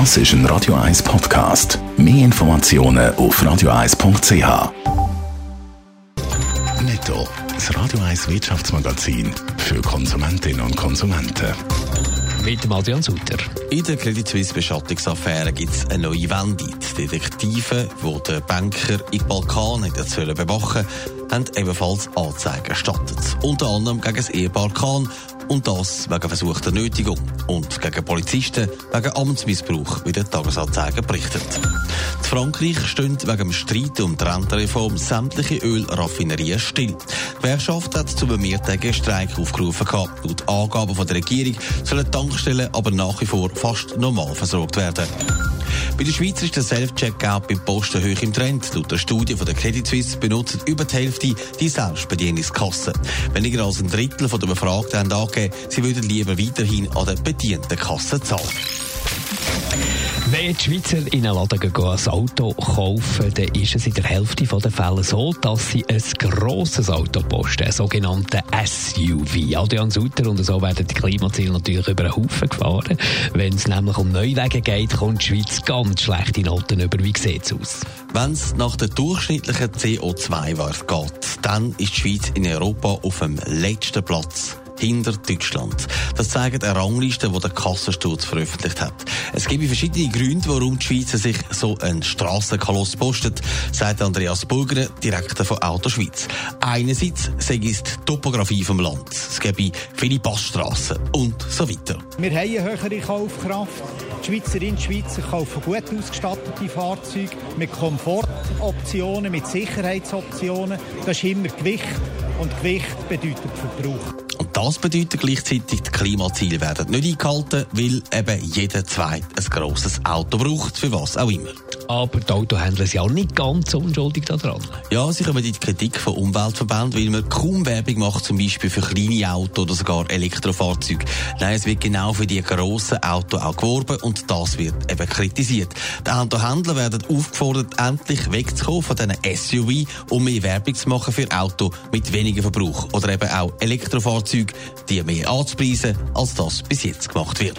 Das ist ein Radio 1 Podcast. Mehr Informationen auf radio1.ch. Netto, das Radio 1 Wirtschaftsmagazin für Konsumentinnen und Konsumenten. Mit dem Adrian Sutter. In der Credit Suisse Beschattungsaffäre gibt es eine neue Wende. Die Detektive, die den Banker in die Balkane bewachen haben ebenfalls Anzeigen erstattet. Unter anderem gegen das Ehepaar Kahn und das wegen versuchter Nötigung und gegen Polizisten wegen Amtsmissbrauch, wie der Tagesanzeiger berichtet. In Frankreich stehen wegen dem Streit um die Rentenreform sämtliche Ölraffinerien still. Die Gewerkschaft hat zu einem mehrtägigen Streik aufgerufen. Gehabt. Laut Angaben der Regierung sollen Tankstellen aber nach wie vor fast normal versorgt werden. Bei der Schweiz ist der Self-Checkout beim Posten hoch im Trend. Laut der Studie von der Credit Suisse benutzen über die Hälfte die Selbstbedienungskasse. Weniger als ein Drittel der Befragten haben angegeben, sie würden lieber weiterhin an der bedienten Kasse zahlen. Wenn die Schweizer in einen Laden gehen, ein Auto kaufen, dann ist es in der Hälfte der Fälle so, dass sie ein grosses Auto posten, einen sogenannten SUV. Adrian Sutter und so werden die Klimaziele natürlich über einen Haufen gefahren. Wenn es nämlich um Neuwege geht, kommt die Schweiz ganz schlechte Noten über. Wie sieht es aus? Wenn es nach der durchschnittlichen CO2-Wert geht, dann ist die Schweiz in Europa auf dem letzten Platz hinter Deutschland. Das zeigt eine Rangliste, die der Kassensturz veröffentlicht hat. Es gibt verschiedene Gründe, warum die Schweizer sich so einen Strassenkoloss postet, sagt Andreas Burger, Direktor von Autoschweiz. Einerseits sei es die Topografie vom Land. Es gäbe viele Passstrassen und so weiter. Wir haben eine höhere Kaufkraft. Die Schweizerinnen und Schweizer kaufen gut ausgestattete Fahrzeuge mit Komfortoptionen, mit Sicherheitsoptionen. Das ist immer Gewicht und Gewicht bedeutet Verbrauch. Das bedeutet gleichzeitig, die Klimaziele werden nicht eingehalten, weil eben jeder Zweite ein grosses Auto braucht, für was auch immer. Aber die Autohändler sind auch nicht ganz unschuldig daran. Ja, sie kommen in die Kritik von Umweltverbänden, weil man kaum Werbung macht, zum Beispiel für kleine Autos oder sogar Elektrofahrzeuge. Nein, es wird genau für die grossen Autos auch geworben und das wird eben kritisiert. Die Autohändler werden aufgefordert, endlich wegzukommen von diesen SUV, um mehr Werbung zu machen für Autos mit weniger Verbrauch oder eben auch Elektrofahrzeuge, die mehr anzupreisen, als das bis jetzt gemacht wird.